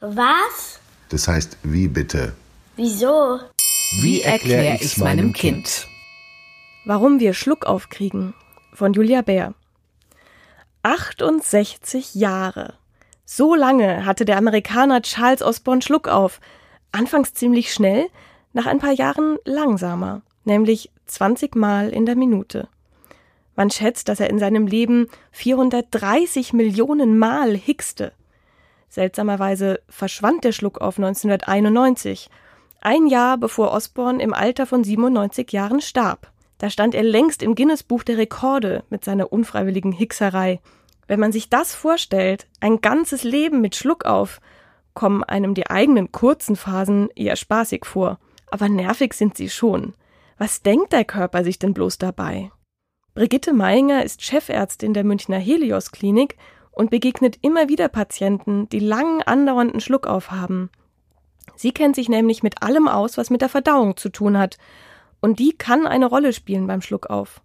Was? Das heißt, wie bitte? Wieso? Wie erkläre ich's meinem Kind? Warum wir Schluckauf kriegen von Julia Bär. 68 Jahre. So lange hatte der Amerikaner Charles Osborne Schluckauf. Anfangs ziemlich schnell, nach ein paar Jahren langsamer, nämlich 20 Mal in der Minute. Man schätzt, dass er in seinem Leben 430 Millionen Mal hickste. Seltsamerweise verschwand der Schluckauf 1991, ein Jahr bevor Osborne im Alter von 97 Jahren starb. Da stand er längst im Guinness-Buch der Rekorde mit seiner unfreiwilligen Hickserei. Wenn man sich das vorstellt, ein ganzes Leben mit Schluckauf, kommen einem die eigenen kurzen Phasen eher spaßig vor. Aber nervig sind sie schon. Was denkt der Körper sich denn bloß dabei? Brigitte Meinger ist Chefärztin der Münchner Helios Klinik und begegnet immer wieder Patienten, die langen andauernden Schluckauf haben. Sie kennt sich nämlich mit allem aus, was mit der Verdauung zu tun hat und die kann eine Rolle spielen beim Schluckauf.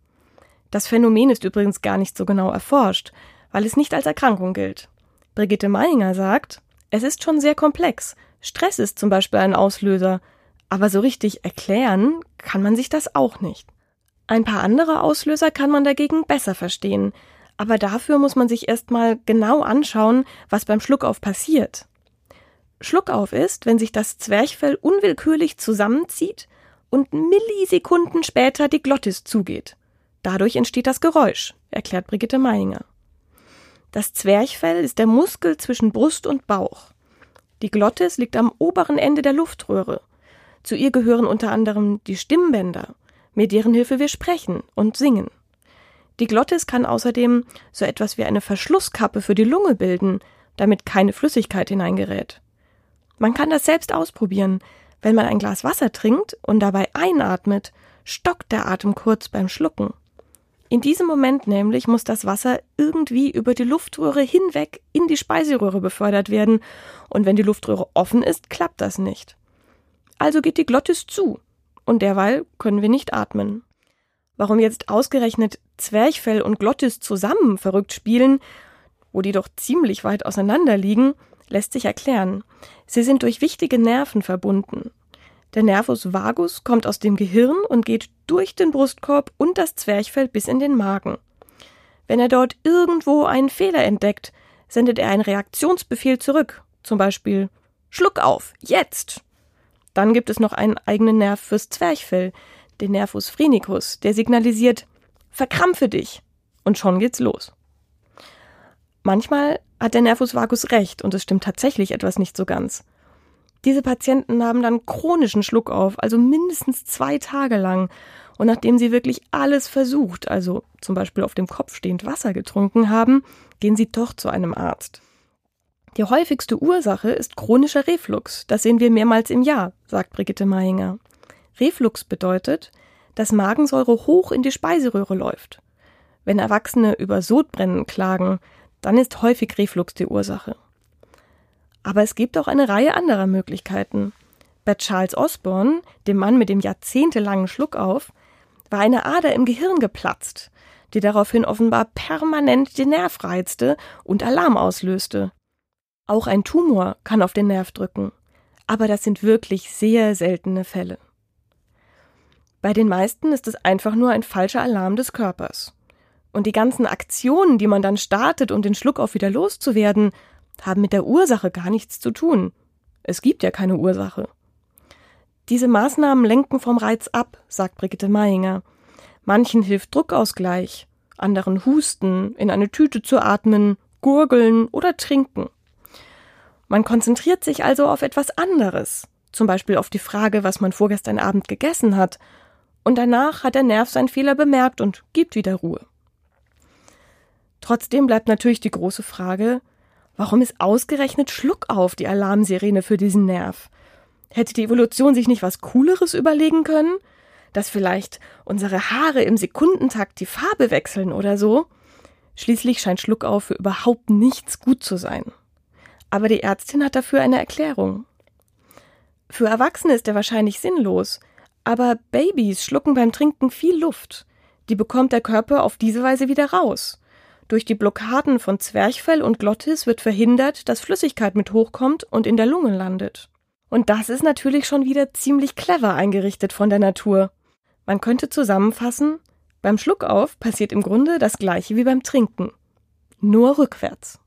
Das Phänomen ist übrigens gar nicht so genau erforscht, weil es nicht als Erkrankung gilt. Brigitte Meininger sagt, es ist schon sehr komplex. Stress ist zum Beispiel ein Auslöser, aber so richtig erklären kann man sich das auch nicht. Ein paar andere Auslöser kann man dagegen besser verstehen, aber dafür muss man sich erstmal genau anschauen, was beim Schluckauf passiert. Schluckauf ist, wenn sich das Zwerchfell unwillkürlich zusammenzieht und Millisekunden später die Glottis zugeht. Dadurch entsteht das Geräusch, erklärt Brigitte Meininger. Das Zwerchfell ist der Muskel zwischen Brust und Bauch. Die Glottis liegt am oberen Ende der Luftröhre. Zu ihr gehören unter anderem die Stimmbänder, mit deren Hilfe wir sprechen und singen. Die Glottis kann außerdem so etwas wie eine Verschlusskappe für die Lunge bilden, damit keine Flüssigkeit hineingerät. Man kann das selbst ausprobieren. Wenn man ein Glas Wasser trinkt und dabei einatmet, stockt der Atem kurz beim Schlucken. In diesem Moment nämlich muss das Wasser irgendwie über die Luftröhre hinweg in die Speiseröhre befördert werden, und wenn die Luftröhre offen ist, klappt das nicht. Also geht die Glottis zu, und derweil können wir nicht atmen. Warum jetzt ausgerechnet Zwerchfell und Glottis zusammen verrückt spielen, wo die doch ziemlich weit auseinander liegen, lässt sich erklären. Sie sind durch wichtige Nerven verbunden. Der Nervus vagus kommt aus dem Gehirn und geht durch den Brustkorb und das Zwerchfell bis in den Magen. Wenn er dort irgendwo einen Fehler entdeckt, sendet er einen Reaktionsbefehl zurück, zum Beispiel Schluck auf, jetzt! Dann gibt es noch einen eigenen Nerv fürs Zwerchfell, den Nervus phrenicus, der signalisiert Verkrampfe dich! Und schon geht's los. Manchmal hat der Nervus vagus recht und es stimmt tatsächlich etwas nicht so ganz. Diese Patienten haben dann chronischen Schluckauf, also mindestens zwei Tage lang. Und nachdem sie wirklich alles versucht, also zum Beispiel auf dem Kopf stehend Wasser getrunken haben, gehen sie doch zu einem Arzt. Die häufigste Ursache ist chronischer Reflux. Das sehen wir mehrmals im Jahr, sagt Brigitte Meinger. Reflux bedeutet, dass Magensäure hoch in die Speiseröhre läuft. Wenn Erwachsene über Sodbrennen klagen, dann ist häufig Reflux die Ursache. Aber es gibt auch eine Reihe anderer Möglichkeiten. Bei Charles Osborne, dem Mann mit dem jahrzehntelangen Schluckauf, war eine Ader im Gehirn geplatzt, die daraufhin offenbar permanent den Nerv reizte und Alarm auslöste. Auch ein Tumor kann auf den Nerv drücken, aber das sind wirklich sehr seltene Fälle. Bei den meisten ist es einfach nur ein falscher Alarm des Körpers. Und die ganzen Aktionen, die man dann startet, um den Schluckauf wieder loszuwerden, haben mit der Ursache gar nichts zu tun. Es gibt ja keine Ursache. Diese Maßnahmen lenken vom Reiz ab, sagt Brigitte Meininger. Manchen hilft Druckausgleich, anderen Husten, in eine Tüte zu atmen, gurgeln oder trinken. Man konzentriert sich also auf etwas anderes, zum Beispiel auf die Frage, was man vorgestern Abend gegessen hat, und danach hat der Nerv seinen Fehler bemerkt und gibt wieder Ruhe. Trotzdem bleibt natürlich die große Frage, warum ist ausgerechnet Schluckauf die Alarmsirene für diesen Nerv? Hätte die Evolution sich nicht was Cooleres überlegen können? Dass vielleicht unsere Haare im Sekundentakt die Farbe wechseln oder so? Schließlich scheint Schluckauf für überhaupt nichts gut zu sein. Aber die Ärztin hat dafür eine Erklärung. Für Erwachsene ist er wahrscheinlich sinnlos, aber Babys schlucken beim Trinken viel Luft. Die bekommt der Körper auf diese Weise wieder raus. Durch die Blockaden von Zwerchfell und Glottis wird verhindert, dass Flüssigkeit mit hochkommt und in der Lunge landet. Und das ist natürlich schon wieder ziemlich clever eingerichtet von der Natur. Man könnte zusammenfassen, beim Schluckauf passiert im Grunde das gleiche wie beim Trinken. Nur rückwärts.